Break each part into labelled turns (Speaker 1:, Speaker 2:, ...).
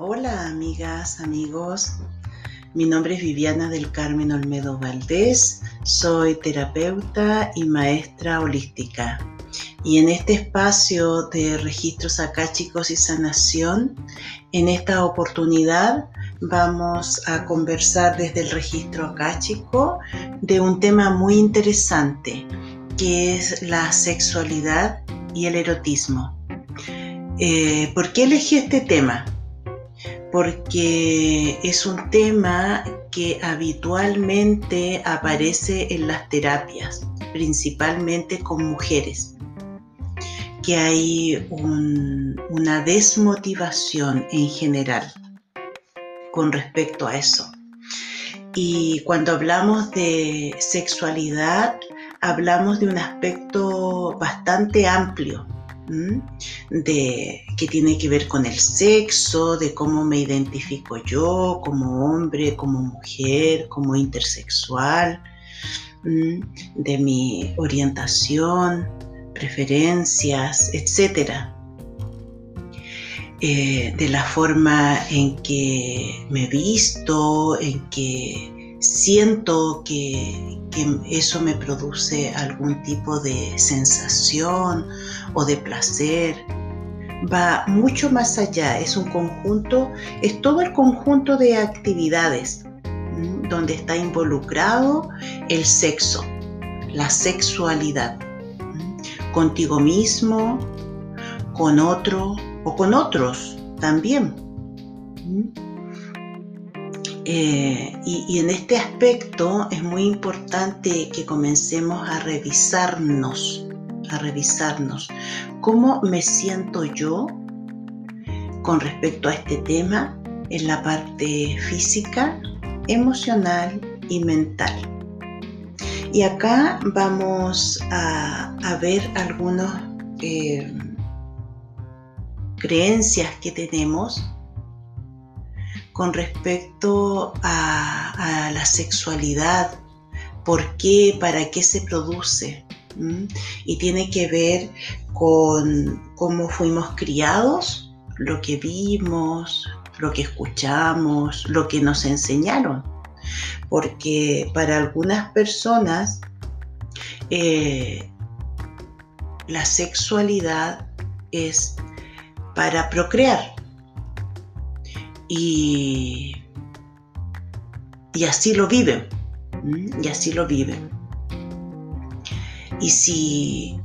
Speaker 1: Hola amigas, amigos. Mi nombre es Viviana del Carmen Olmedo Valdés. Soy terapeuta y maestra holística. Y en este espacio de registros acáchicos y sanación, en esta oportunidad vamos a conversar desde el registro acáchico de un tema muy interesante, que es la sexualidad y el erotismo. Eh, ¿Por qué elegí este tema? Porque es un tema que habitualmente aparece en las terapias, principalmente con mujeres, que hay una desmotivación en general con respecto a eso. Y cuando hablamos de sexualidad, hablamos de un aspecto bastante amplio de que tiene que ver con el sexo, de cómo me identifico yo como hombre, como mujer, como intersexual, de mi orientación, preferencias, etcétera. Eh, de la forma en que me visto, en que siento que, eso me produce algún tipo de sensación o de placer. Va mucho más allá, es un conjunto, es todo el conjunto de actividades donde está involucrado el sexo, la sexualidad, contigo mismo, con otro o con otros también. Eh, y, en este aspecto es muy importante que comencemos a revisarnos, a revisarnos cómo me siento yo con respecto a este tema en la parte física, emocional y mental. Y acá vamos a, ver algunas eh, creencias que tenemos con respecto a, la sexualidad, por qué, para qué se produce. Y tiene que ver con cómo fuimos criados, lo que vimos, lo que escuchamos, lo que nos enseñaron. Porque para algunas personas eh, la sexualidad es para procrear. Y, y así lo viven. Y así lo viven. Y si,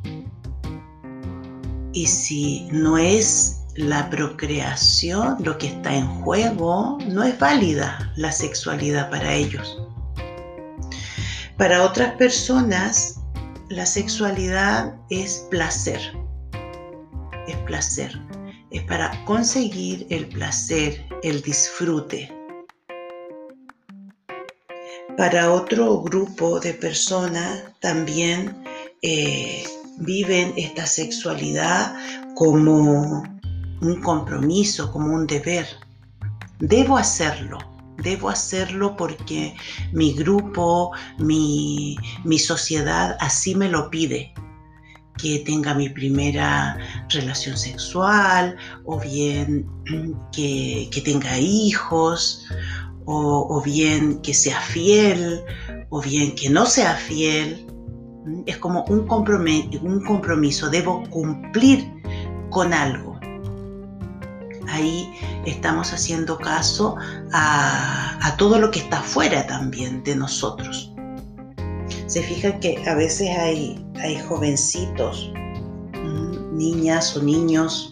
Speaker 1: y si no es la procreación lo que está en juego, no es válida la sexualidad para ellos. Para otras personas, la sexualidad es placer. Es placer es para conseguir el placer, el disfrute. Para otro grupo de personas también eh, viven esta sexualidad como un compromiso, como un deber. Debo hacerlo, debo hacerlo porque mi grupo, mi, mi sociedad así me lo pide que tenga mi primera relación sexual o bien que, tenga hijos o, bien que sea fiel o bien que no sea fiel. Es como un compromiso, un compromiso, debo cumplir con algo. Ahí estamos haciendo caso a, todo lo que está fuera también de nosotros se fijan que a veces hay, hay jovencitos, niñas o niños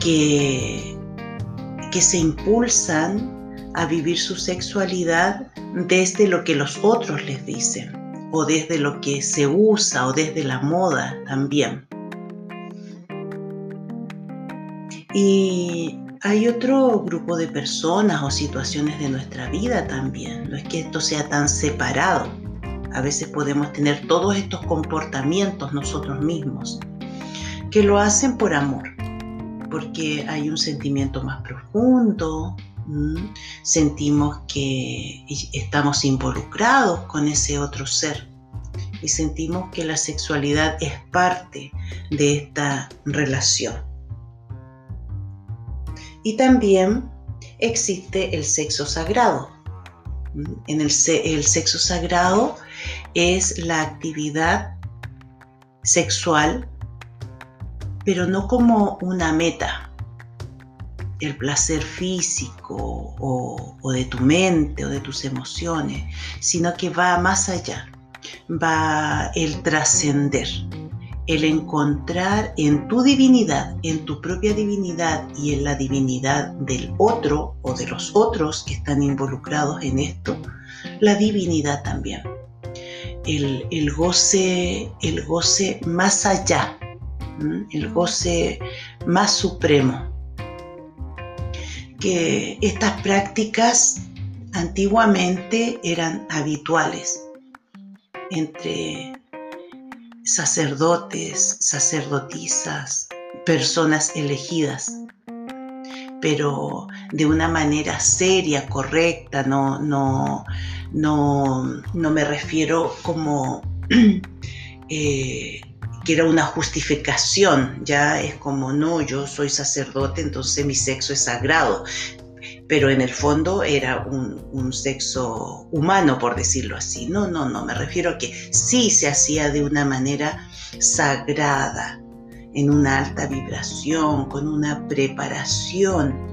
Speaker 1: que, que se impulsan a vivir su sexualidad desde lo que los otros les dicen o desde lo que se usa o desde la moda también. Y hay otro grupo de personas o situaciones de nuestra vida también. No es que esto sea tan separado. A veces podemos tener todos estos comportamientos nosotros mismos que lo hacen por amor, porque hay un sentimiento más profundo, sentimos que estamos involucrados con ese otro ser y sentimos que la sexualidad es parte de esta relación. Y también existe el sexo sagrado. En el, el sexo sagrado es la actividad sexual, pero no como una meta, el placer físico o, de tu mente o de tus emociones, sino que va más allá, va el trascender el encontrar en tu divinidad, en tu propia divinidad y en la divinidad del otro o de los otros que están involucrados en esto, la divinidad también. El, goce, el goce más allá, el goce más supremo. Que estas prácticas antiguamente eran habituales entre sacerdotes, sacerdotisas, personas elegidas, pero de una manera seria, correcta, no, no, no, no me refiero como eh, que era una justificación, ya es como, no, yo soy sacerdote, entonces mi sexo es sagrado pero en el fondo era un, sexo humano, por decirlo así. No, no, no, me refiero a que sí se hacía de una manera sagrada, en una alta vibración, con una preparación.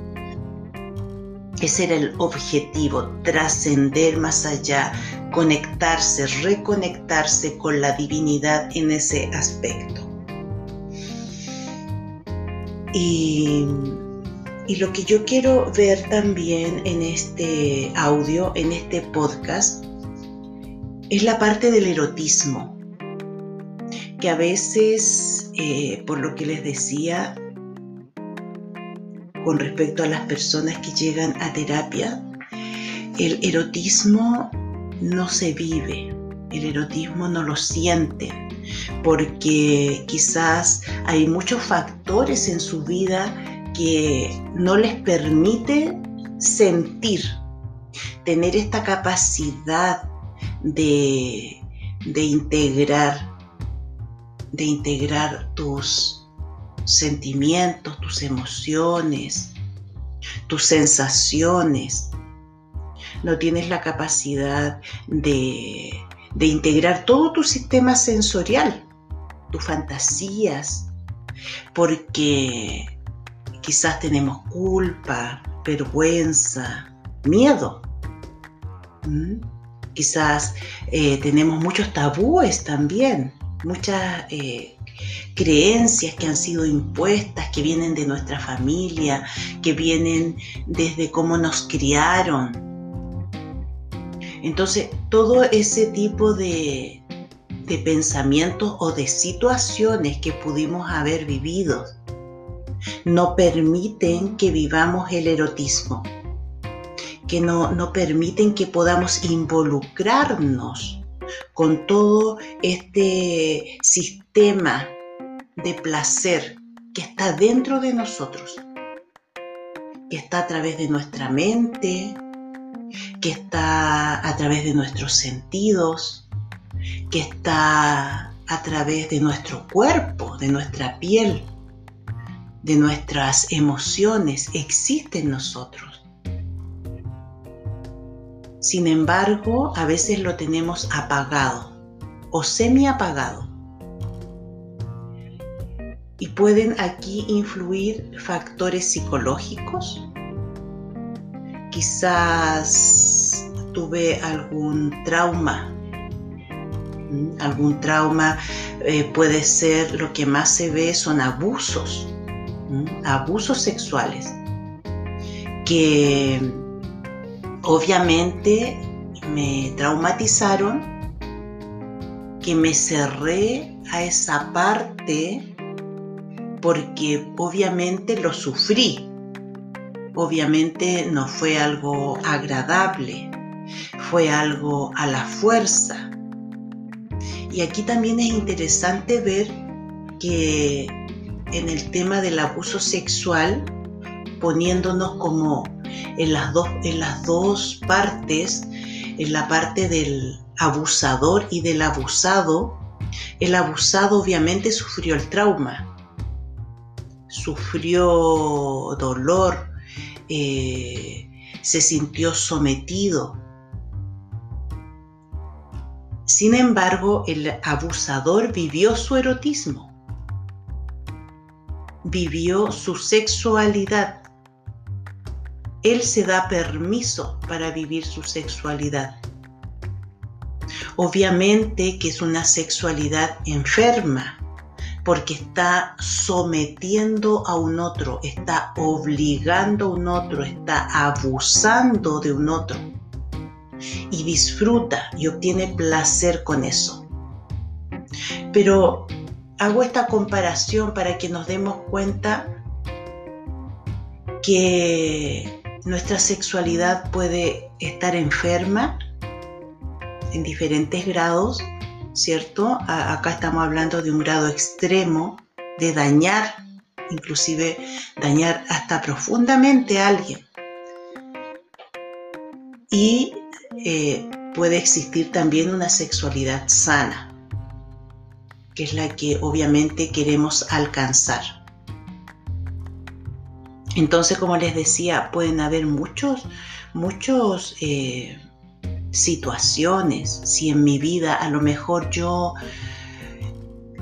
Speaker 1: Ese era el objetivo, trascender más allá, conectarse, reconectarse con la divinidad en ese aspecto. Y y lo que yo quiero ver también en este audio, en este podcast, es la parte del erotismo, que a veces, eh, por lo que les decía, con respecto a las personas que llegan a terapia, el erotismo no se vive, el erotismo no lo siente, porque quizás hay muchos factores en su vida que no les permite sentir, tener esta capacidad de, integrar, de integrar tus sentimientos, tus emociones, tus sensaciones. No tienes la capacidad de, de integrar todo tu sistema sensorial, tus fantasías, porque Quizás tenemos culpa, vergüenza, miedo. ¿Mm? Quizás eh, tenemos muchos tabúes también, muchas eh, creencias que han sido impuestas, que vienen de nuestra familia, que vienen desde cómo nos criaron. Entonces, todo ese tipo de, de pensamientos o de situaciones que pudimos haber vivido no permiten que vivamos el erotismo, que no, no permiten que podamos involucrarnos con todo este sistema de placer que está dentro de nosotros, que está a través de nuestra mente, que está a través de nuestros sentidos, que está a través de nuestro cuerpo, de nuestra piel de nuestras emociones existe en nosotros. Sin embargo, a veces lo tenemos apagado o semi apagado. Y pueden aquí influir factores psicológicos. Quizás tuve algún trauma. Algún trauma eh, puede ser lo que más se ve son abusos abusos sexuales que obviamente me traumatizaron, que me cerré a esa parte porque obviamente lo sufrí. Obviamente no fue algo agradable, fue algo a la fuerza. Y aquí también es interesante ver que en el tema del abuso sexual, poniéndonos como en las dos, en las dos partes, en la parte del abusador y del abusado, el abusado obviamente sufrió el trauma, sufrió dolor, eh, se sintió sometido. Sin embargo, el abusador vivió su erotismo, vivió su sexualidad. Él se da permiso para vivir su sexualidad. Obviamente que es una sexualidad enferma, porque está sometiendo a un otro, está obligando a un otro, está abusando de un otro. Y disfruta y obtiene placer con eso. Pero hago esta comparación para que nos demos cuenta que nuestra sexualidad puede estar enferma en diferentes grados, ¿cierto? acá estamos hablando de un grado extremo de dañar, inclusive dañar hasta profundamente a alguien. Y eh, puede existir también una sexualidad sana, que es la que obviamente queremos alcanzar. Entonces, como les decía, pueden haber muchos, muchos eh, situaciones, si en mi vida a lo mejor yo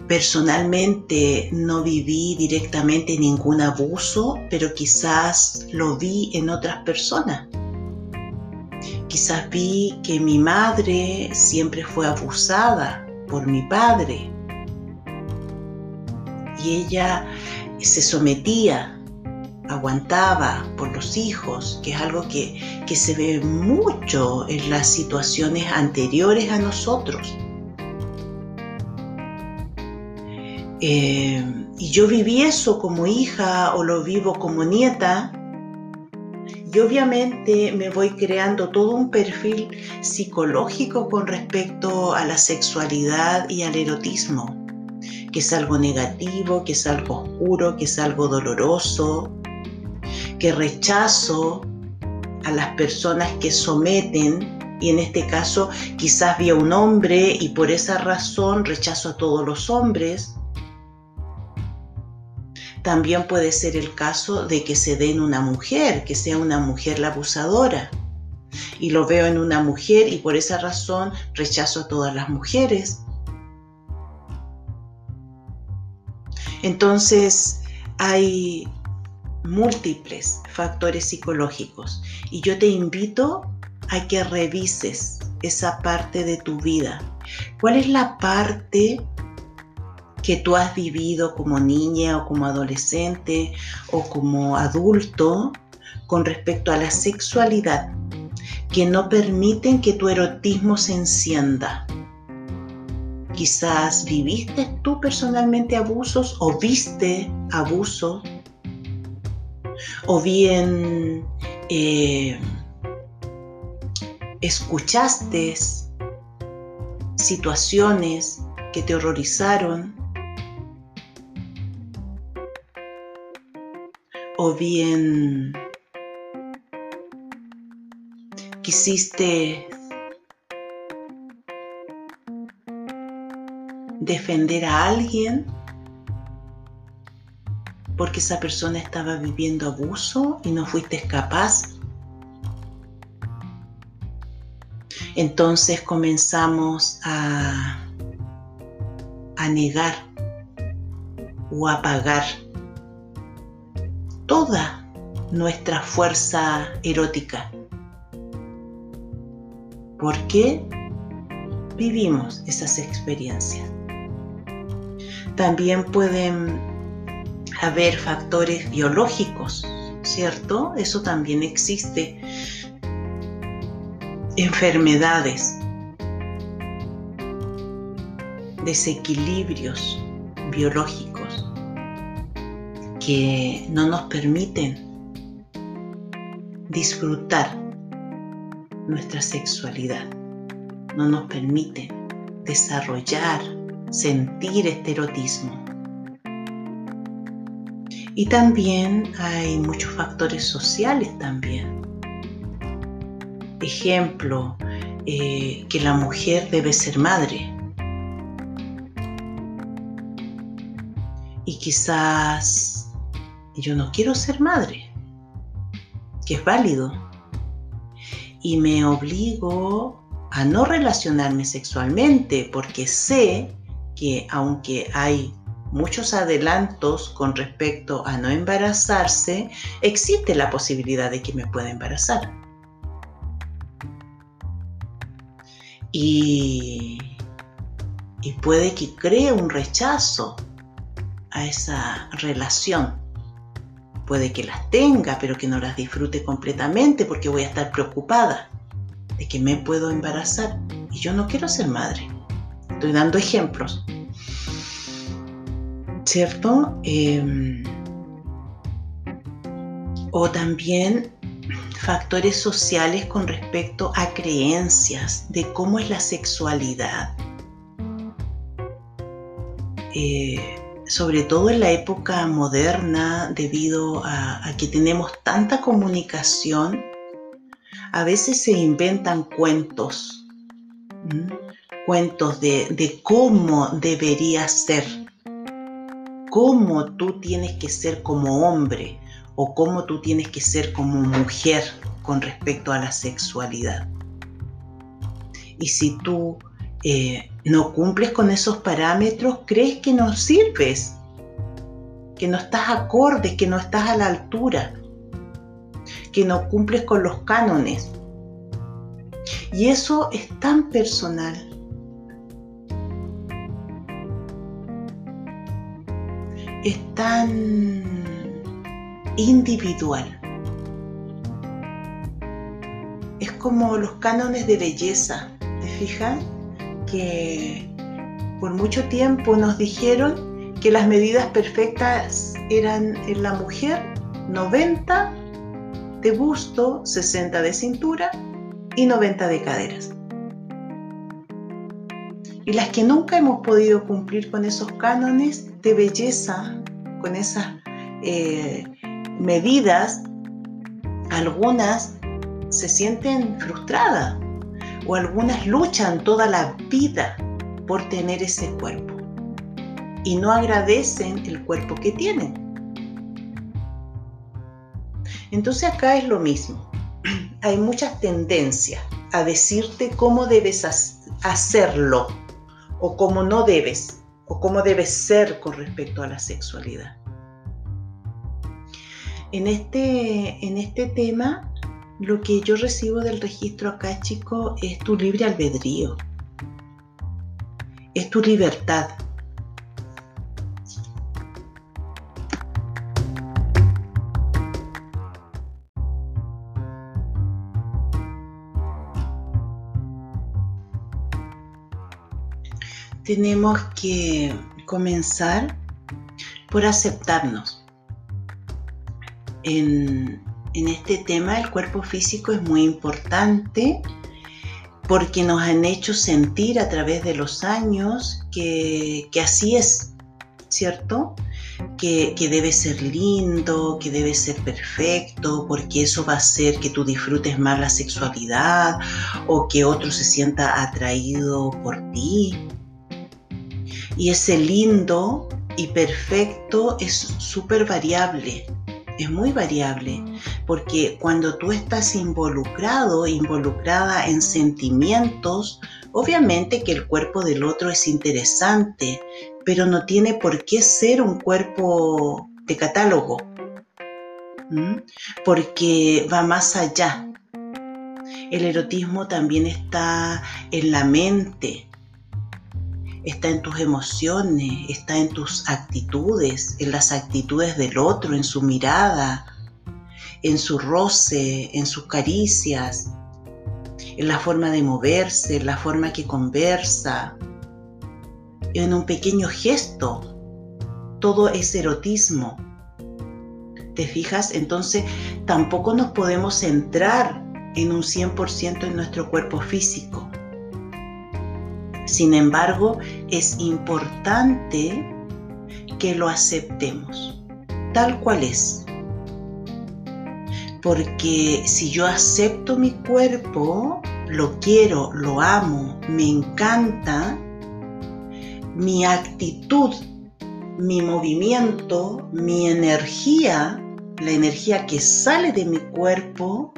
Speaker 1: personalmente no viví directamente ningún abuso, pero quizás lo vi en otras personas. Quizás vi que mi madre siempre fue abusada por mi padre y ella se sometía aguantaba por los hijos, que es algo que, se ve mucho en las situaciones anteriores a nosotros. Eh, y yo viví eso como hija o lo vivo como nieta. Y obviamente me voy creando todo un perfil psicológico con respecto a la sexualidad y al erotismo, que es algo negativo, que es algo oscuro, que es algo doloroso, que rechazo a las personas que someten, y en este caso quizás vi a un hombre y por esa razón rechazo a todos los hombres. También puede ser el caso de que se dé en una mujer, que sea una mujer la abusadora. Y lo veo en una mujer y por esa razón rechazo a todas las mujeres. Entonces hay múltiples factores psicológicos y yo te invito a que revises esa parte de tu vida. ¿Cuál es la parte que tú has vivido como niña o como adolescente o como adulto con respecto a la sexualidad que no permiten que tu erotismo se encienda? Quizás viviste tú personalmente abusos o viste abusos o bien eh, escuchaste situaciones que te horrorizaron, o bien quisiste defender a alguien porque esa persona estaba viviendo abuso y no fuiste capaz. Entonces comenzamos a, a negar o apagar toda nuestra fuerza erótica. ¿Por qué vivimos esas experiencias? También pueden haber factores biológicos, ¿cierto? Eso también existe. Enfermedades, desequilibrios biológicos que no nos permiten disfrutar nuestra sexualidad, no nos permiten desarrollar, sentir este erotismo. Y también hay muchos factores sociales también. Ejemplo, eh, que la mujer debe ser madre. Y quizás yo no quiero ser madre. que es válido. Y me obligo a no relacionarme sexualmente porque sé que aunque hay muchos adelantos con respecto a no embarazarse, existe la posibilidad de que me pueda embarazar. Y, y puede que cree un rechazo a esa relación. Puede que las tenga, pero que no las disfrute completamente porque voy a estar preocupada de que me puedo embarazar. Y yo no quiero ser madre. Estoy dando ejemplos. ¿Cierto? Em, o también factores sociales con respecto a creencias de cómo es la sexualidad. Eh, sobre todo en la época moderna, debido a, que tenemos tanta comunicación, a veces se inventan cuentos, cuentos de, de cómo debería ser, cómo tú tienes que ser como hombre o cómo tú tienes que ser como mujer con respecto a la sexualidad. Y si tú eh, no cumples con esos parámetros, crees que no sirves, que no estás acorde, que no estás a la altura, que no cumples con los cánones. Y eso es tan personal. Es tan individual. Es como los cánones de belleza, ¿te fijas? que por mucho tiempo nos dijeron que las medidas perfectas eran en la mujer 90 de busto, 60 de cintura y 90 de caderas. Y las que nunca hemos podido cumplir con esos cánones de belleza, con esas eh, medidas, algunas se sienten frustradas o algunas luchan toda la vida por tener ese cuerpo y no agradecen el cuerpo que tienen. Entonces acá es lo mismo. Hay muchas tendencias a decirte cómo debes hacerlo o cómo no debes o cómo debes ser con respecto a la sexualidad. En este, en este tema lo que yo recibo del registro acá, chico, es tu libre albedrío. Es tu libertad. Tenemos que comenzar por aceptarnos en, en este tema el cuerpo físico es muy importante porque nos han hecho sentir a través de los años que, así es, ¿cierto? Que, que, debe ser lindo, que debe ser perfecto, porque eso va a hacer que tú disfrutes más la sexualidad o que otro se sienta atraído por ti. Y ese lindo y perfecto es súper variable es muy variable, porque cuando tú estás involucrado, involucrada en sentimientos, obviamente que el cuerpo del otro es interesante, pero no tiene por qué ser un cuerpo de catálogo, porque va más allá. El erotismo también está en la mente, está en tus emociones, está en tus actitudes, en las actitudes del otro, en su mirada, en su roce, en sus caricias, en la forma de moverse, en la forma que conversa, en un pequeño gesto. Todo es erotismo. ¿Te fijas? Entonces tampoco nos podemos centrar en un 100% en nuestro cuerpo físico sin embargo, es importante que lo aceptemos tal cual es. Porque si yo acepto mi cuerpo, lo quiero, lo amo, me encanta, mi actitud, mi movimiento, mi energía la energía que sale de mi cuerpo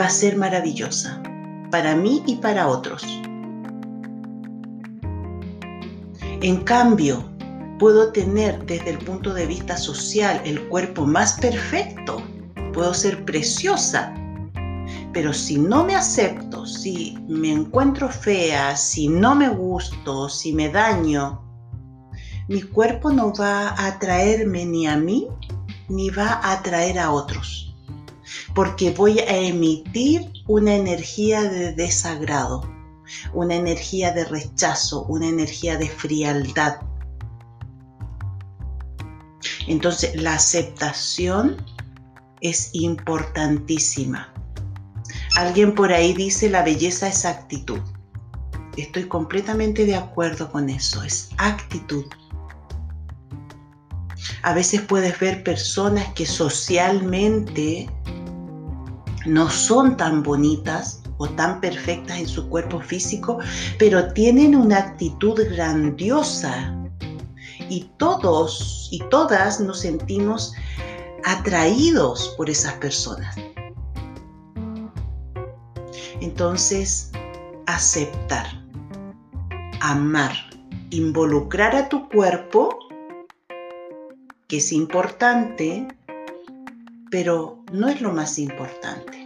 Speaker 1: va a ser maravillosa para mí y para otros. En cambio, puedo tener desde el punto de vista social el cuerpo más perfecto, puedo ser preciosa, pero si no me acepto, si me encuentro fea, si no me gusto, si me daño, mi cuerpo no va a atraerme ni a mí, ni va a atraer a otros, porque voy a emitir una energía de desagrado, una energía de rechazo, una energía de frialdad. Entonces la aceptación es importantísima. Alguien por ahí dice la belleza es actitud. Estoy completamente de acuerdo con eso, es actitud. A veces puedes ver personas que socialmente no son tan bonitas o tan perfectas en su cuerpo físico, pero tienen una actitud grandiosa. Y todos y todas nos sentimos atraídos por esas personas. Entonces, aceptar, amar, involucrar a tu cuerpo, que es importante, pero no es lo más importante.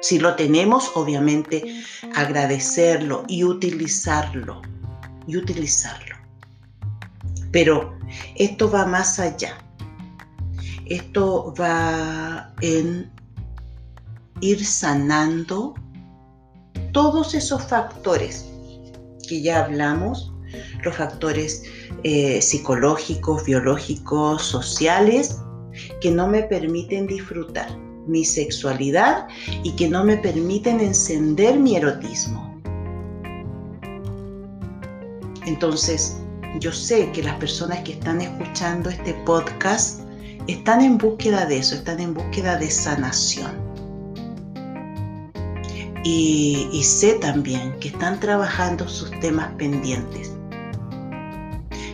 Speaker 1: Si lo tenemos, obviamente, agradecerlo y utilizarlo, y utilizarlo. Pero esto va más allá. Esto va en ir sanando todos esos factores que ya hablamos, los factores eh, psicológicos, biológicos, sociales, que no me permiten disfrutar mi sexualidad y que no me permiten encender mi erotismo. Entonces, yo sé que las personas que están escuchando este podcast están en búsqueda de eso, están en búsqueda de sanación. Y, sé también que están trabajando sus temas pendientes,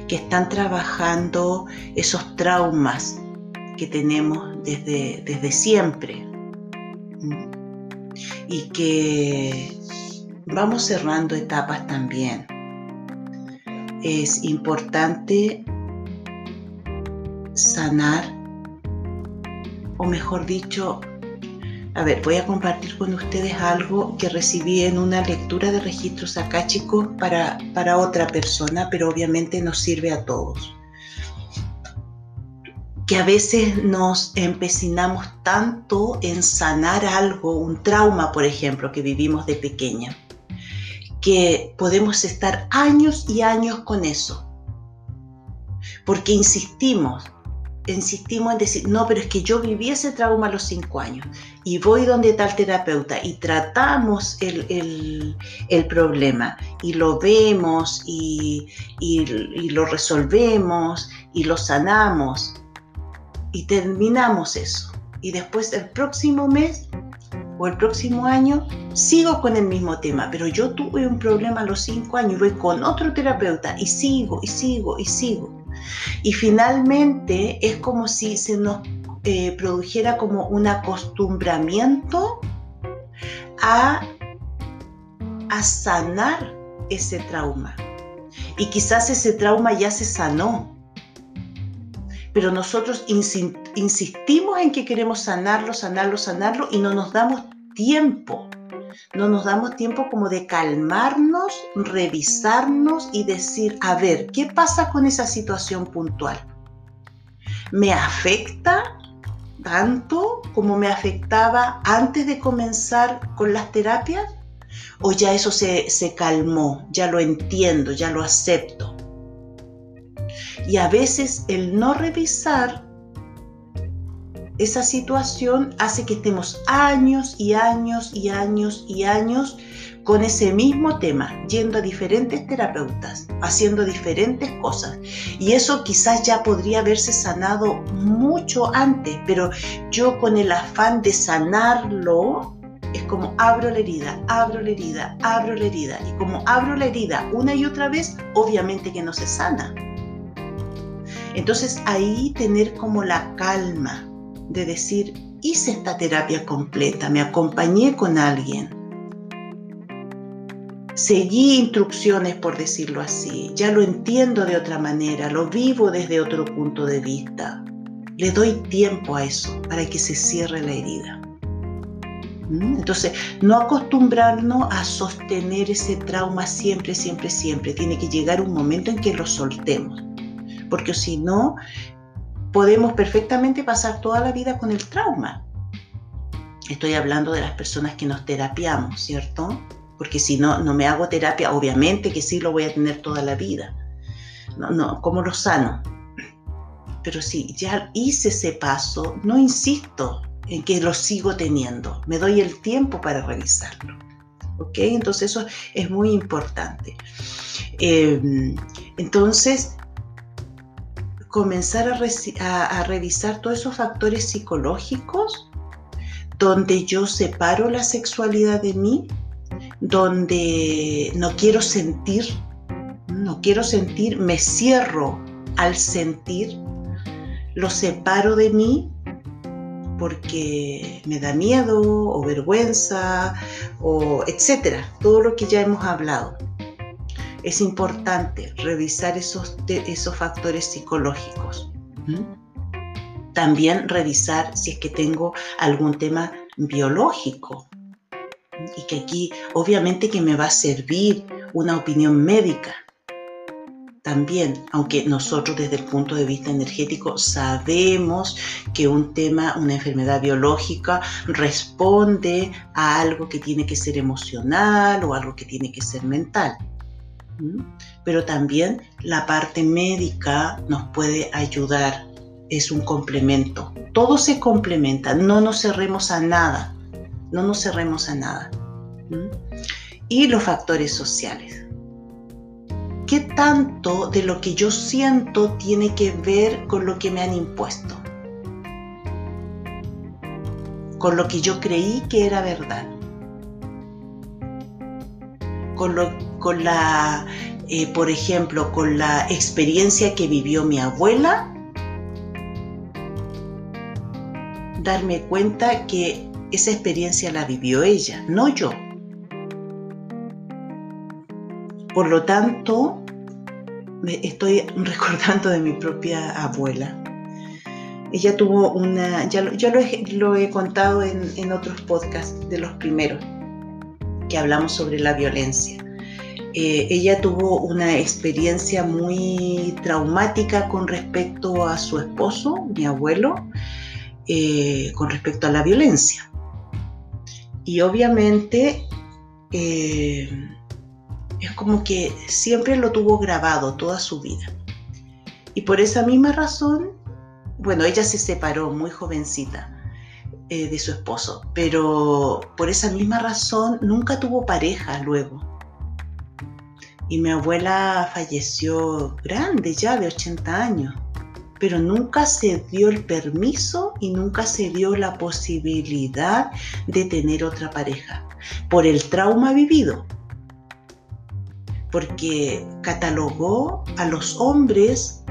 Speaker 1: que están trabajando esos traumas que tenemos desde, desde siempre y que vamos cerrando etapas también. Es importante sanar, o mejor dicho, a ver, voy a compartir con ustedes algo que recibí en una lectura de registros acá, chicos, para, para otra persona, pero obviamente nos sirve a todos. Que a veces nos empecinamos tanto en sanar algo, un trauma, por ejemplo, que vivimos de pequeña, que podemos estar años y años con eso. Porque insistimos, insistimos en decir, no, pero es que yo viví ese trauma a los cinco años y voy donde tal terapeuta y tratamos el, problema y lo vemos y, y, lo resolvemos y lo sanamos y terminamos eso. Y después el próximo mes o el próximo año sigo con el mismo tema, pero yo tuve un problema a los cinco años voy con otro terapeuta y sigo y sigo y sigo. Y finalmente es como si se nos eh, produjera como un acostumbramiento a, a sanar ese trauma. Y quizás ese trauma ya se sanó, pero nosotros insistimos en que queremos sanarlo, sanarlo, sanarlo y no nos damos tiempo no nos damos tiempo como de calmarnos, revisarnos y decir, a ver, ¿qué pasa con esa situación puntual? ¿Me afecta tanto como me afectaba antes de comenzar con las terapias? ¿O ya eso se, se calmó? Ya lo entiendo, ya lo acepto. Y a veces el no revisar esa situación hace que estemos años y años y años y años con ese mismo tema, yendo a diferentes terapeutas, haciendo diferentes cosas. Y eso quizás ya podría haberse sanado mucho antes, pero yo con el afán de sanarlo, es como abro la herida, abro la herida, abro la herida. Y como abro la herida una y otra vez, obviamente que no se sana. Entonces ahí tener como la calma de decir, hice esta terapia completa, me acompañé con alguien, seguí instrucciones por decirlo así, ya lo entiendo de otra manera, lo vivo desde otro punto de vista. Le doy tiempo a eso para que se cierre la herida. ¿Mm? Entonces, no acostumbrarnos a sostener ese trauma siempre, siempre, siempre. Tiene que llegar un momento en que lo soltemos. Porque si no, podemos perfectamente pasar toda la vida con el trauma. Estoy hablando de las personas que nos terapiamos, ¿cierto? Porque si no, no me hago terapia, obviamente que sí lo voy a tener toda la vida. No, no, ¿cómo lo sano? Pero si ya hice ese paso, no insisto en que lo sigo teniendo. Me doy el tiempo para revisarlo. ¿Ok? Entonces eso es muy importante. Em, entonces, comenzar a, revisar todos esos factores psicológicos donde yo separo la sexualidad de mí, donde no quiero sentir, no quiero sentir, me cierro al sentir, lo separo de mí porque me da miedo o vergüenza o etcétera, todo lo que ya hemos hablado es importante revisar esos, esos factores psicológicos. También revisar si es que tengo algún tema biológico. Y que aquí obviamente que me va a servir una opinión médica. También, aunque nosotros desde el punto de vista energético sabemos que un tema, una enfermedad biológica responde a algo que tiene que ser emocional o algo que tiene que ser mental pero también la parte médica nos puede ayudar, es un complemento. Todo se complementa, no nos cerremos a nada, no nos cerremos a nada. Y los factores sociales. ¿Qué tanto de lo que yo siento tiene que ver con lo que me han impuesto? Con lo que yo creí que era verdad. Con lo con la, eh, por ejemplo, con la experiencia que vivió mi abuela, darme cuenta que esa experiencia la vivió ella, no yo. Por lo tanto, me estoy recordando de mi propia abuela. Ella tuvo una, ya, lo, he, contado en, en otros podcasts de los primeros, que hablamos sobre la violencia. Eh, ella tuvo una experiencia muy traumática con respecto a su esposo, mi abuelo, eh, con respecto a la violencia. Y obviamente eh, es como que siempre lo tuvo grabado toda su vida. Y por esa misma razón, bueno, ella se separó muy jovencita de su esposo, pero por esa misma razón nunca tuvo pareja luego y mi abuela falleció grande ya, de 80 años, pero nunca se dio el permiso y nunca se dio la posibilidad de tener otra pareja por el trauma vivido, porque catalogó a los hombres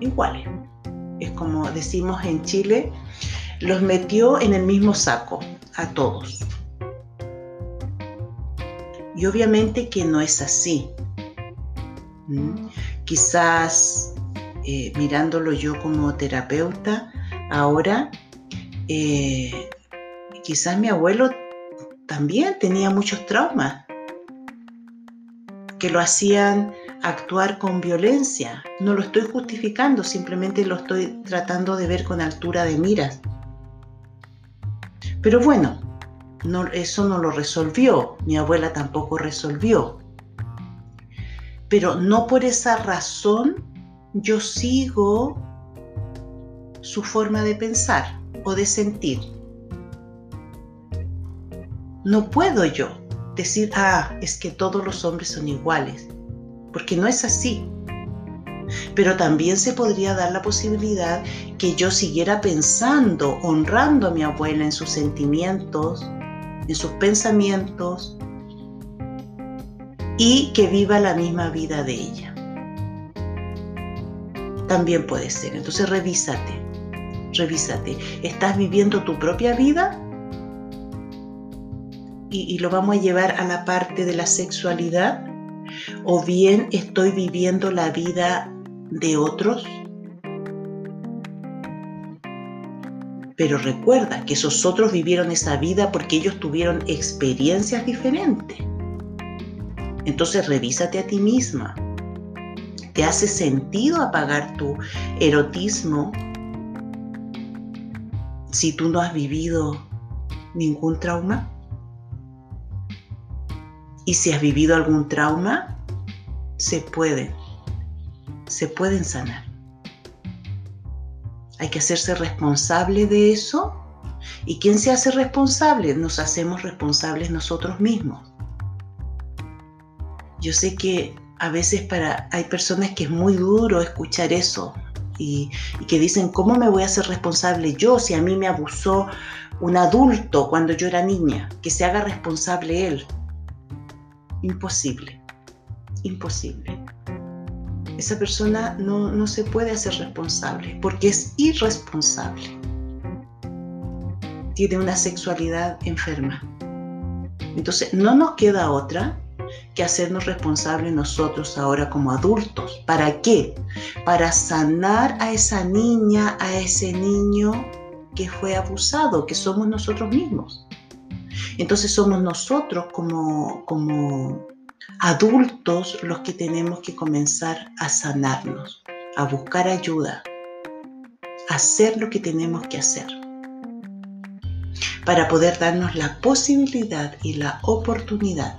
Speaker 1: iguales. Es como decimos en Chile, los metió en el mismo saco a todos. Y obviamente que no es así. Quizás eh, mirándolo yo como terapeuta, ahora, eh, quizás mi abuelo también tenía muchos traumas que lo hacían actuar con violencia. No lo estoy justificando, simplemente lo estoy tratando de ver con altura de miras. Pero bueno, eso no lo resolvió, mi abuela tampoco resolvió. Pero no por esa razón yo sigo su forma de pensar o de sentir. No puedo yo decir, ah, es que todos los hombres son iguales, porque no es así. Pero también se podría dar la posibilidad que yo siguiera pensando, honrando a mi abuela en sus sentimientos, sus pensamientos y que viva la misma vida de ella. También puede ser. Entonces revísate, revísate. ¿Estás viviendo tu propia vida? Y, y lo vamos a llevar a la parte de la sexualidad. ¿O bien estoy viviendo la vida de otros? Pero recuerda que esos otros vivieron esa vida porque ellos tuvieron experiencias diferentes. Entonces revísate a ti misma. ¿Te hace sentido apagar tu erotismo si tú no has vivido ningún trauma? Y si has vivido algún trauma, se puede, se pueden sanar. Hay que hacerse responsable de eso. ¿Y quién se hace responsable? Nos hacemos responsables nosotros mismos. Yo sé que a veces para hay personas que es muy duro escuchar eso y, y, que dicen, ¿cómo me voy a hacer responsable yo si a mí me abusó un adulto cuando yo era niña? Que se haga responsable él. Imposible, imposible esa persona no, se puede hacer responsable porque es irresponsable. Tiene una sexualidad enferma. Entonces, no nos queda otra que hacernos responsables nosotros ahora como adultos. ¿Para qué? Para sanar a esa niña, a ese niño que fue abusado, que somos nosotros mismos. Entonces somos nosotros como, como adultos los que tenemos que comenzar a sanarnos, a buscar ayuda, a hacer lo que tenemos que hacer para poder darnos la posibilidad y la oportunidad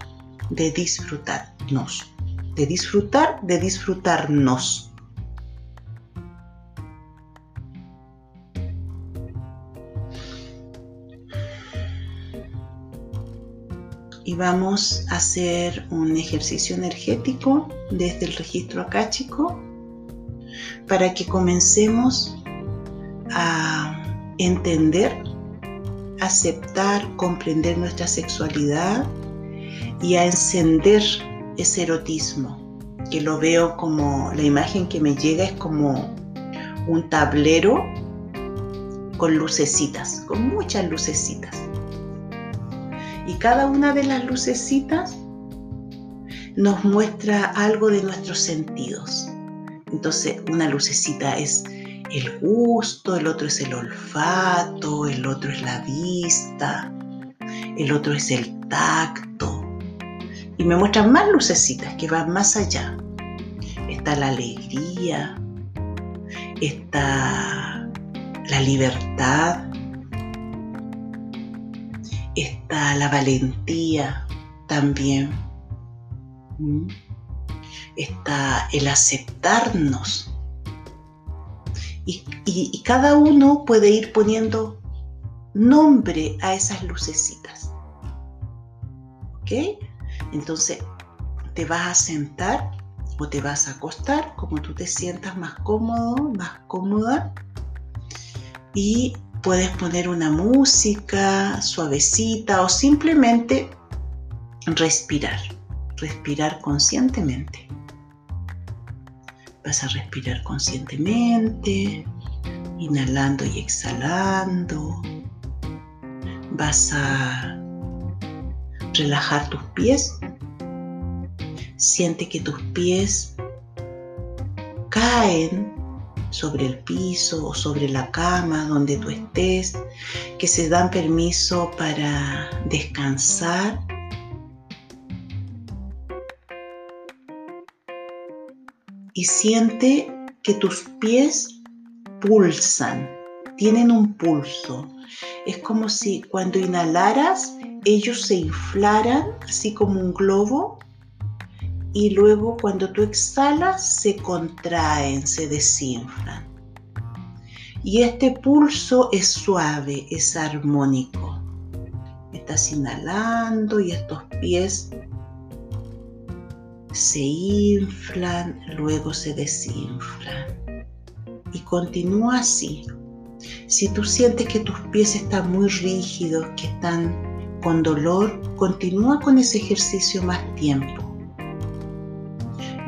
Speaker 1: de disfrutarnos, de disfrutar, de disfrutarnos. Y vamos a hacer un ejercicio energético desde el registro acáchico para que comencemos a entender, aceptar, comprender nuestra sexualidad y a encender ese erotismo, que lo veo como, la imagen que me llega es como un tablero con lucecitas, con muchas lucecitas y cada una de las lucecitas nos muestra algo de nuestros sentidos. Entonces, una lucecita es el gusto, el otro es el olfato, el otro es la vista, el otro es el tacto. Y me muestran más lucecitas que van más allá. Está la alegría, está la libertad, está la valentía también. Está el aceptarnos. Y, cada uno puede ir poniendo nombre a esas lucecitas. ¿Ok? Entonces, te vas a sentar o te vas a acostar como tú te sientas más cómodo, más cómoda. Y Puedes poner una música suavecita o simplemente respirar, respirar conscientemente. Vas a respirar conscientemente, inhalando y exhalando. Vas a relajar tus pies. Siente que tus pies caen sobre el piso o sobre la cama donde tú estés, que se dan permiso para descansar. Y siente que tus pies pulsan, tienen un pulso. Es como si cuando inhalaras ellos se inflaran así como un globo y luego cuando tú exhalas se contraen, se desinflan. Y este pulso es suave, es armónico. Estás inhalando y estos pies se inflan, luego se desinflan. Y continúa así. Si tú sientes que tus pies están muy rígidos, que están con dolor, continúa con ese ejercicio más tiempo.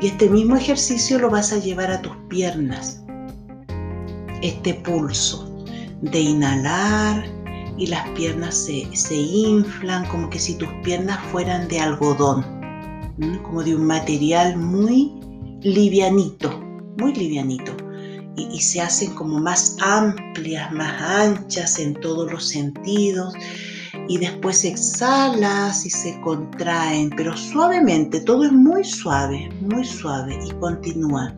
Speaker 1: Y este mismo ejercicio lo vas a llevar a tus piernas. este pulso de inhalar y las piernas se, se inflan como que si tus piernas fueran de algodón, como de un material muy livianito, muy livianito. Y, y, se hacen como más amplias, más anchas en todos los sentidos. Y después exhalas y se contraen, pero suavemente, todo es muy suave, muy suave y continúa.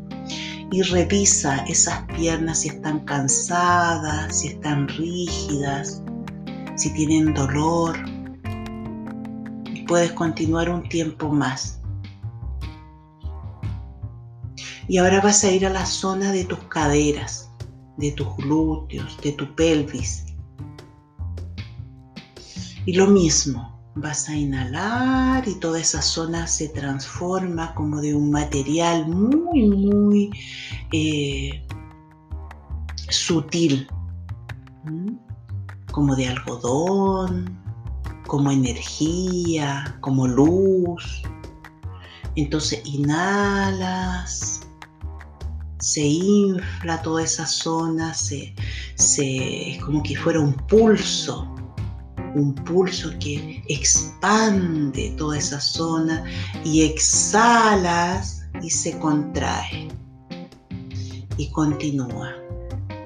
Speaker 1: Y revisa esas piernas si están cansadas, si están rígidas, si tienen dolor. Y puedes continuar un tiempo más. Y ahora vas a ir a la zona de tus caderas, de tus glúteos, de tu pelvis. Y lo mismo, vas a inhalar y toda esa zona se transforma como de un material muy, muy eh, sutil, como de algodón, como energía, como luz. Entonces inhalas se infla toda esa zona, se, es como que fuera un pulso, un pulso que expande toda esa zona y exhalas y se contrae y continúa.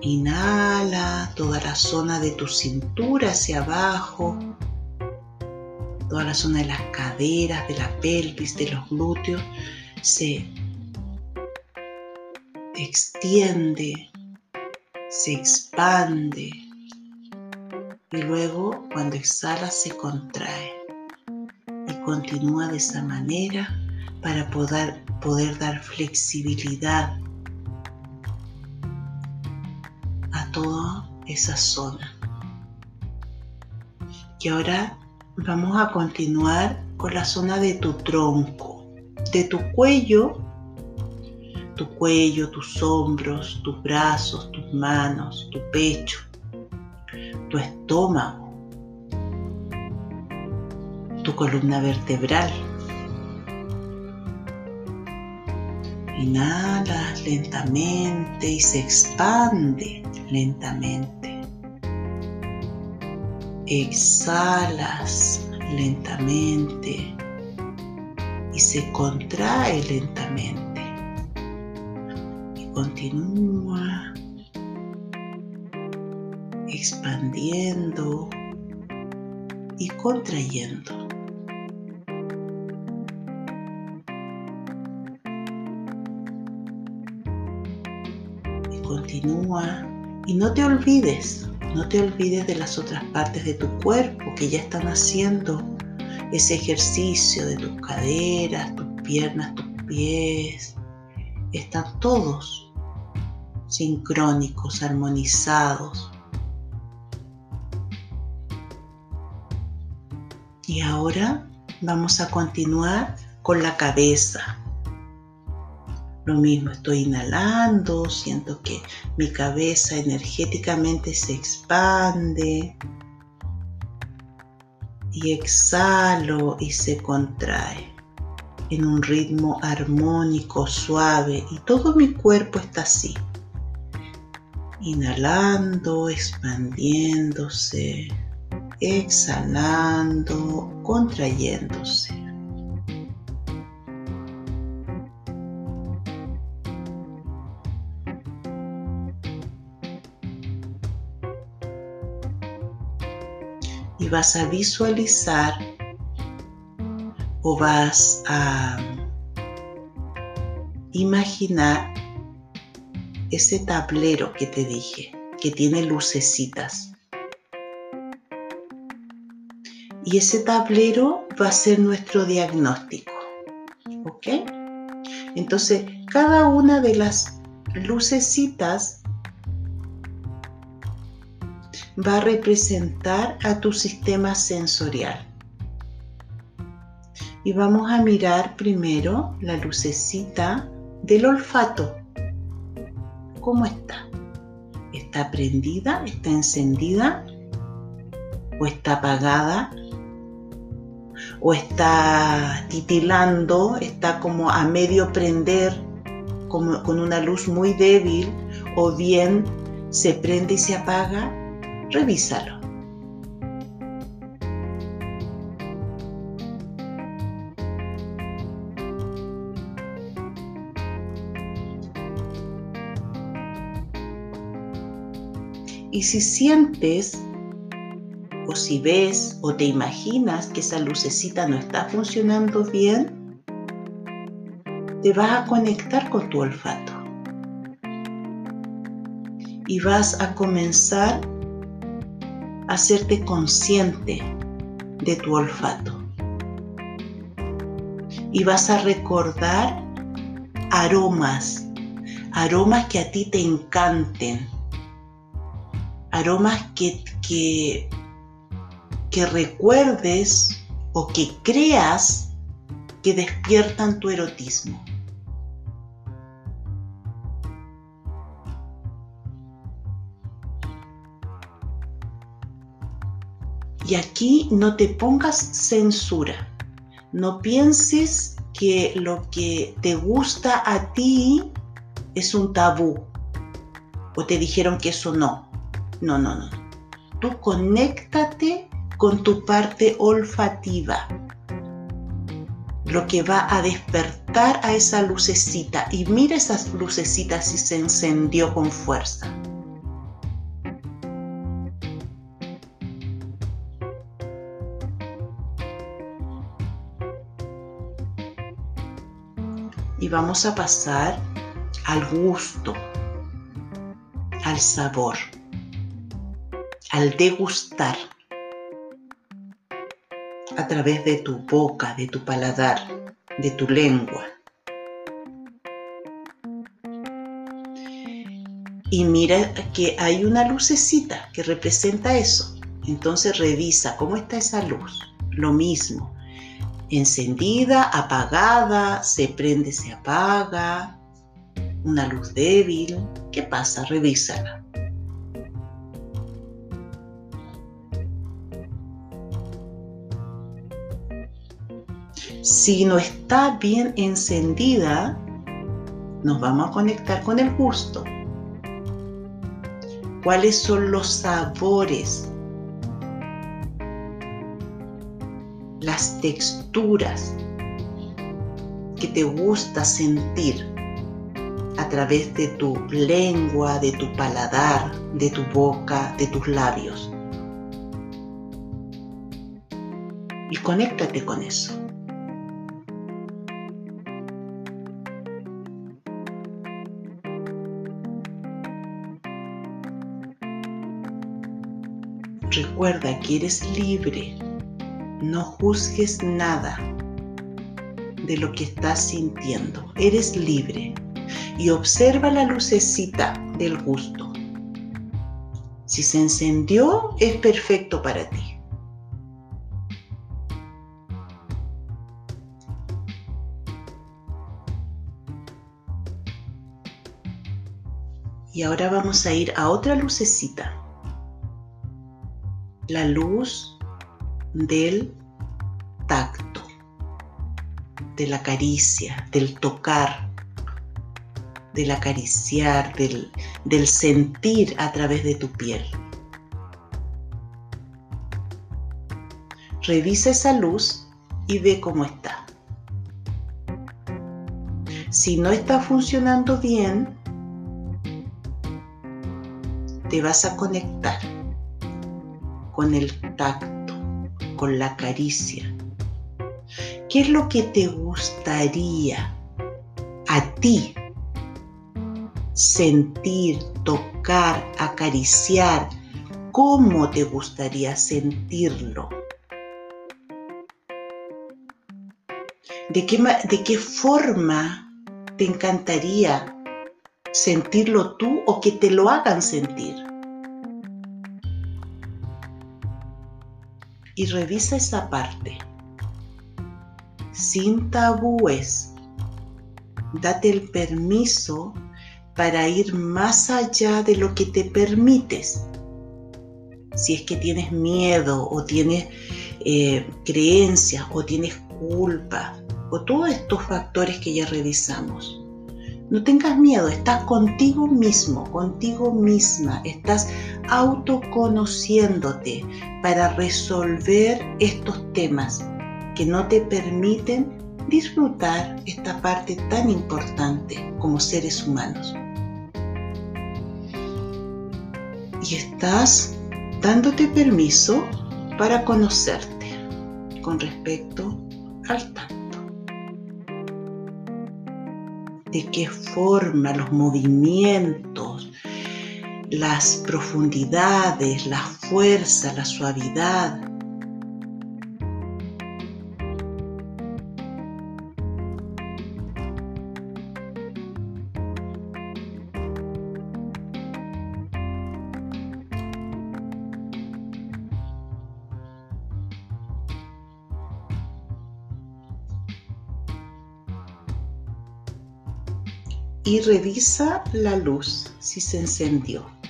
Speaker 1: Inhala toda la zona de tu cintura hacia abajo, toda la zona de las caderas, de la pelvis, de los glúteos, se extiende, se expande y luego cuando exhala se contrae y continúa de esa manera para poder, poder dar flexibilidad a toda esa zona. Y ahora vamos a continuar con la zona de tu tronco, de tu cuello tu cuello, tus hombros, tus brazos, tus manos, tu pecho, tu estómago, tu columna vertebral. Inhalas lentamente y se expande lentamente. Exhalas lentamente y se contrae lentamente continúa expandiendo y contrayendo. Y continúa y no te olvides, no te olvides de las otras partes de tu cuerpo que ya están haciendo ese ejercicio de tus caderas, tus piernas, tus pies, están todos sincrónicos, armonizados. Ahora vamos a continuar con la cabeza. Lo mismo, estoy inhalando, siento que mi cabeza energéticamente se expande. Y exhalo y se contrae en un ritmo armónico, suave y todo mi cuerpo está así. Inhalando, expandiéndose, exhalando, contrayéndose. Y vas a visualizar o vas a imaginar ese tablero que te dije, que tiene lucecitas. Y ese tablero va a ser nuestro diagnóstico. ¿Ok? Entonces, cada una de las lucecitas va a representar a tu sistema sensorial. Y vamos a mirar primero la lucecita del olfato. ¿Cómo está? ¿Está prendida? ¿Está encendida? ¿O está apagada? ¿O está titilando? ¿Está como a medio prender como con una luz muy débil? ¿O bien se prende y se apaga, revísalo. Y si sientes o si ves o te imaginas que esa lucecita no está funcionando bien, te vas a conectar con tu olfato. Y vas a comenzar a hacerte consciente de tu olfato. Y vas a recordar aromas, aromas que a ti te encanten aromas que, que, que recuerdes o que creas que despiertan tu erotismo. Y aquí no te pongas censura. No pienses que lo que te gusta a ti es un tabú. O te dijeron que eso no. No, no, no. Tú conéctate con tu parte olfativa, lo que va a despertar a esa lucecita. Y mira esas lucecitas si se encendió con fuerza. Y vamos a pasar al gusto, al sabor al degustar a través de tu boca, de tu paladar, de tu lengua. Y mira que hay una lucecita que representa eso. Entonces revisa cómo está esa luz. Lo mismo. Encendida, apagada, se prende, se apaga. Una luz débil. ¿Qué pasa? Revísala. Si no está bien encendida, nos vamos a conectar con el gusto. ¿Cuáles son los sabores? Las texturas que te gusta sentir a través de tu lengua, de tu paladar, de tu boca, de tus labios. Y conéctate con eso. Recuerda que eres libre. No juzgues nada de lo que estás sintiendo. Eres libre. Y observa la lucecita del gusto. Si se encendió, es perfecto para ti. Y ahora vamos a ir a otra lucecita la luz del tacto, de la caricia, del tocar, del acariciar, del, del sentir a través de tu piel. Revisa esa luz y ve cómo está. Si no está funcionando bien, te vas a conectar con el tacto, con la caricia. ¿Qué es lo que te gustaría a ti sentir, tocar, acariciar? ¿Cómo te gustaría sentirlo? ¿De qué, ¿De qué forma te encantaría sentirlo tú o que te lo hagan sentir? Y revisa esa parte. Sin tabúes. Date el permiso para ir más allá de lo que te permites. Si es que tienes miedo o tienes eh, creencias o tienes culpa o todos estos factores que ya revisamos. No tengas miedo, estás contigo mismo, contigo misma, estás autoconociéndote para resolver estos temas que no te permiten disfrutar esta parte tan importante como seres humanos. Y estás dándote permiso para conocerte con respecto al tanto. De qué forma los movimientos, las profundidades, la fuerza, la suavidad, y revisa la luz si se encendió.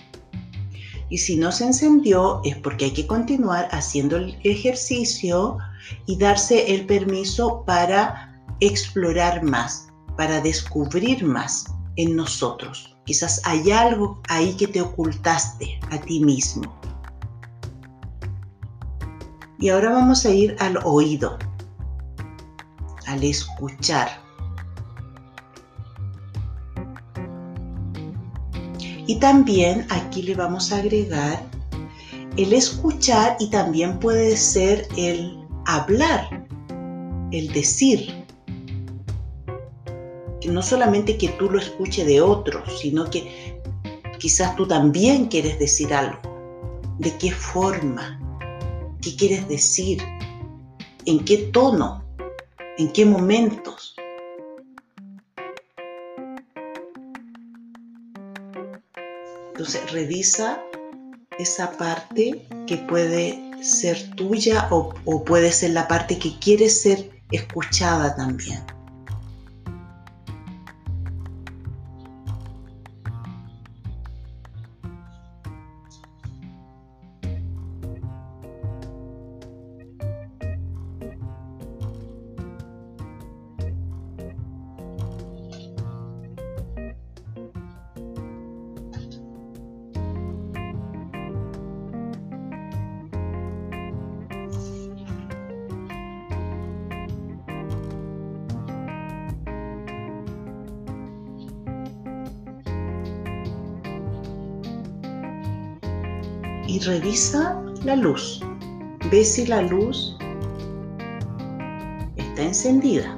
Speaker 1: Y si no se encendió es porque hay que continuar haciendo el ejercicio y darse el permiso para explorar más, para descubrir más en nosotros. Quizás hay algo ahí que te ocultaste a ti mismo. Y ahora vamos a ir al oído, al escuchar. Y también aquí le vamos a agregar el escuchar y también puede ser el hablar, el decir. no solamente que tú lo escuches de otros, sino que quizás tú también quieres decir algo. ¿De qué forma? ¿Qué quieres decir? ¿En qué tono? ¿En qué momentos? Entonces revisa esa parte que puede ser tuya o, puede ser la parte que quiere ser escuchada también. Revisa la luz. Ve si la luz está encendida.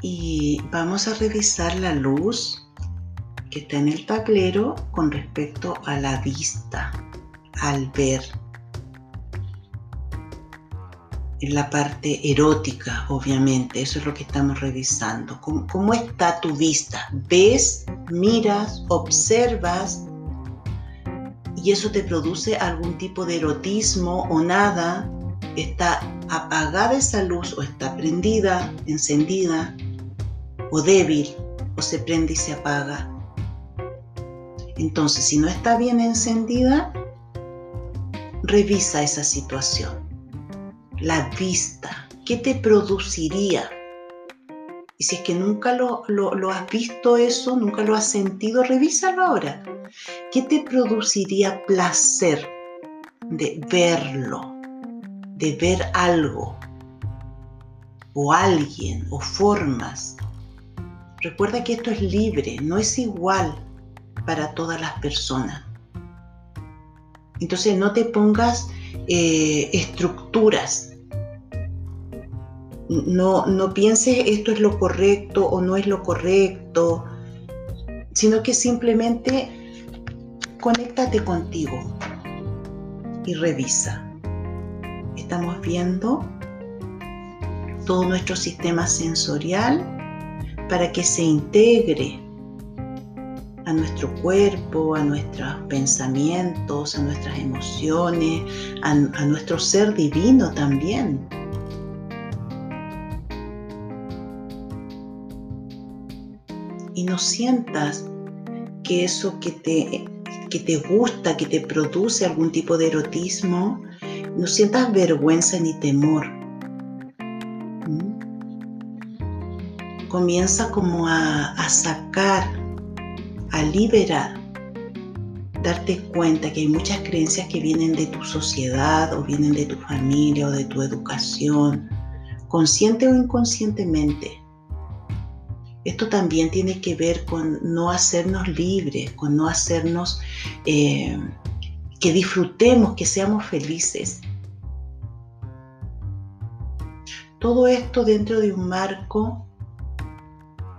Speaker 1: Y vamos a revisar la luz que está en el tablero con respecto a la vista, al ver en la parte erótica, obviamente, eso es lo que estamos revisando. ¿Cómo, está tu vista? ¿Ves, miras, observas? Y eso te produce algún tipo de erotismo o nada. ¿Está apagada esa luz o está prendida, encendida o débil o se prende y se apaga? Entonces, si no está bien encendida, revisa esa situación la vista, ¿qué te produciría? Y si es que nunca lo, has visto eso, nunca lo has sentido, revísalo ahora. ¿Qué te produciría placer de verlo, de ver algo o alguien o formas? Recuerda que esto es libre, no es igual para todas las personas. Entonces no te pongas eh, estructuras no, no pienses esto es lo correcto o no es lo correcto, sino que simplemente conéctate contigo y revisa. Estamos viendo todo nuestro sistema sensorial para que se integre a nuestro cuerpo, a nuestros pensamientos, a nuestras emociones, a nuestro ser divino también. Y no sientas que eso que te que te gusta, que te produce algún tipo de erotismo, no sientas vergüenza ni temor. ¿Mm? Comienza como a, a sacar, a liberar, darte cuenta que hay muchas creencias que vienen de tu sociedad o vienen de tu familia o de tu educación, consciente o inconscientemente esto también tiene que ver con no hacernos libres, con no hacernos eh, que disfrutemos, que seamos felices. Todo esto dentro de un marco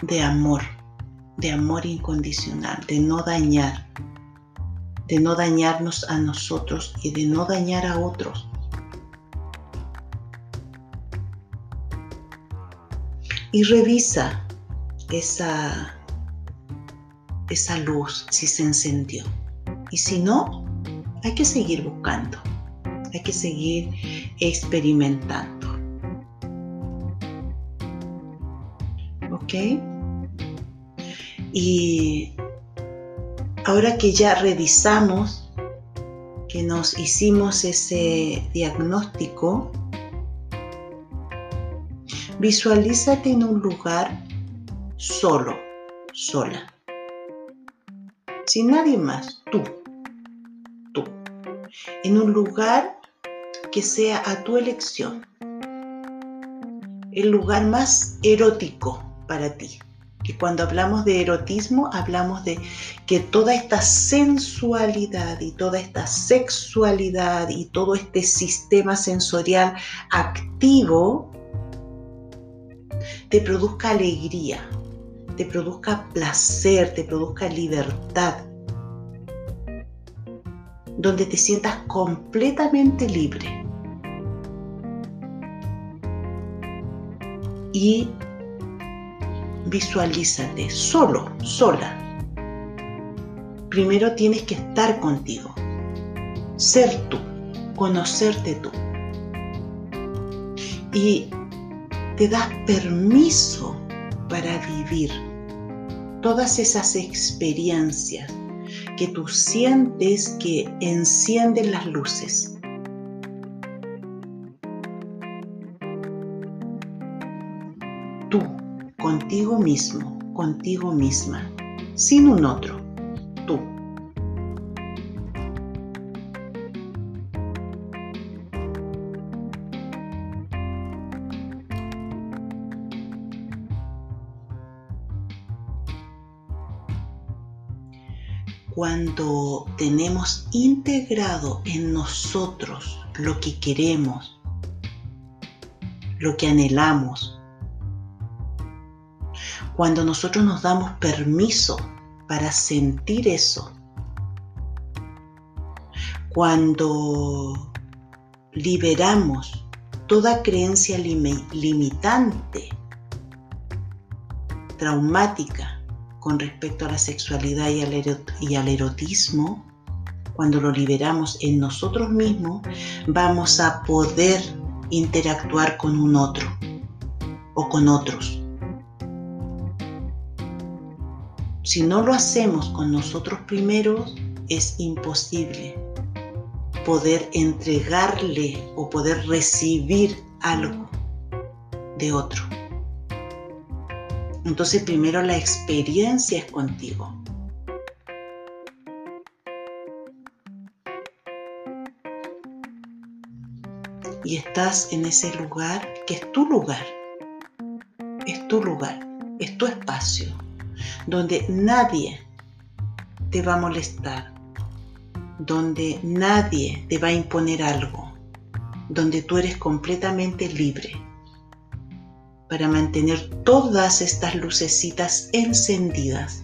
Speaker 1: de amor, de amor incondicional, de no dañar, de no dañarnos a nosotros y de no dañar a otros. Y revisa esa, esa luz si se encendió. Y si no, hay que seguir buscando, hay que seguir experimentando. ¿Ok? Y ahora que ya revisamos, que nos hicimos ese diagnóstico, visualízate en un lugar solo, sola. Sin nadie más, tú, tú. En un lugar que sea a tu elección. El lugar más erótico para ti. Y cuando hablamos de erotismo, hablamos de que toda esta sensualidad y toda esta sexualidad y todo este sistema sensorial activo te produzca alegría, te produzca placer, te produzca libertad, donde te sientas completamente libre. Y visualízate solo, sola. Primero tienes que estar contigo, ser tú, conocerte tú. Y te das permiso para vivir todas esas experiencias que tú sientes que encienden las luces. Tú, contigo mismo, contigo misma, sin un otro, cuando tenemos integrado en nosotros lo que queremos, lo que anhelamos, cuando nosotros nos damos permiso para sentir eso, cuando liberamos toda creencia limitante, traumática, con respecto a la sexualidad y al, erotismo, cuando lo liberamos en nosotros mismos, vamos a poder interactuar con un otro o con otros. Si no lo hacemos con nosotros primeros, es imposible poder entregarle o poder recibir algo de otro. Entonces primero la experiencia es contigo. Y estás en ese lugar que es tu lugar. Es tu lugar, es tu espacio, donde nadie te va a molestar, donde nadie te va a imponer algo, donde tú eres completamente libre para mantener todas estas lucecitas encendidas.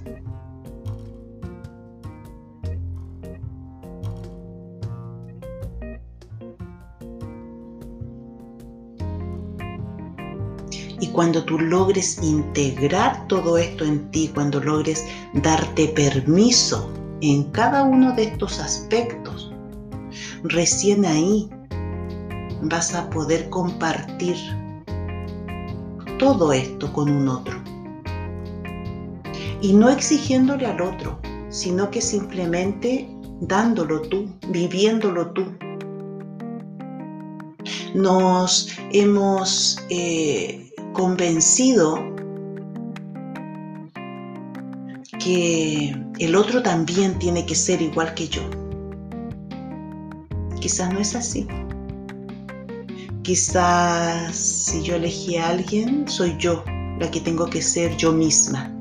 Speaker 1: Y cuando tú logres integrar todo esto en ti, cuando logres darte permiso en cada uno de estos aspectos, recién ahí vas a poder compartir todo esto con un otro. Y no exigiéndole al otro, sino que simplemente dándolo tú, viviéndolo tú. Nos hemos eh, convencido que el otro también tiene que ser igual que yo. Quizás no es así. Quizás si yo elegí a alguien, soy yo la que tengo que ser yo misma,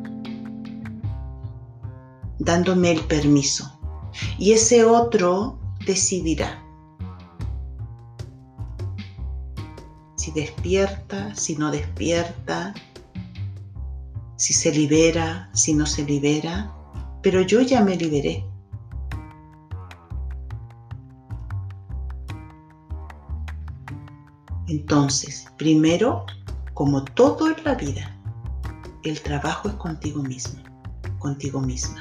Speaker 1: dándome el permiso. Y ese otro decidirá si despierta, si no despierta, si se libera, si no se libera, pero yo ya me liberé. Entonces, primero, como todo en la vida, el trabajo es contigo mismo, contigo misma.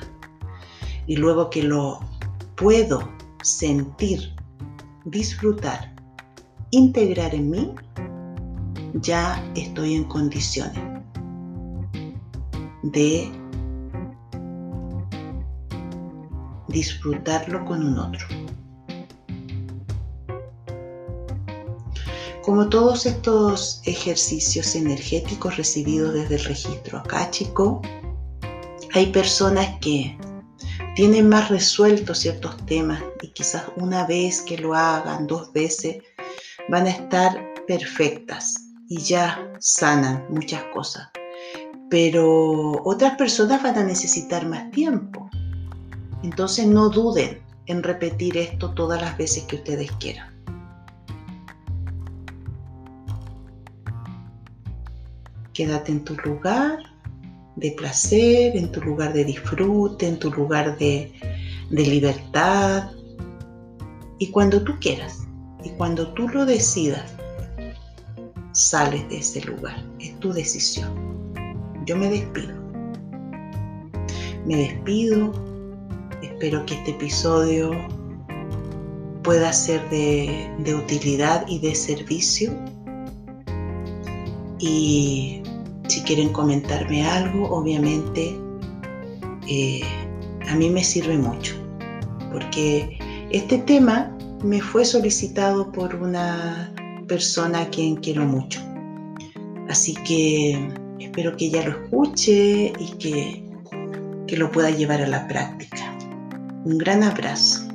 Speaker 1: Y luego que lo puedo sentir, disfrutar, integrar en mí, ya estoy en condiciones de disfrutarlo con un otro. Como todos estos ejercicios energéticos recibidos desde el registro chico, hay personas que tienen más resueltos ciertos temas y quizás una vez que lo hagan, dos veces, van a estar perfectas y ya sanan muchas cosas. Pero otras personas van a necesitar más tiempo. Entonces no duden en repetir esto todas las veces que ustedes quieran. Quédate en tu lugar de placer, en tu lugar de disfrute, en tu lugar de, libertad. Y cuando tú quieras, y cuando tú lo decidas, sales de ese lugar. Es tu decisión. Yo me despido. Me despido. Espero que este episodio pueda ser de, de utilidad y de servicio. Y si quieren comentarme algo, obviamente eh, a mí me sirve mucho, porque este tema me fue solicitado por una persona a quien quiero mucho. Así que espero que ella lo escuche y que, que lo pueda llevar a la práctica. Un gran abrazo.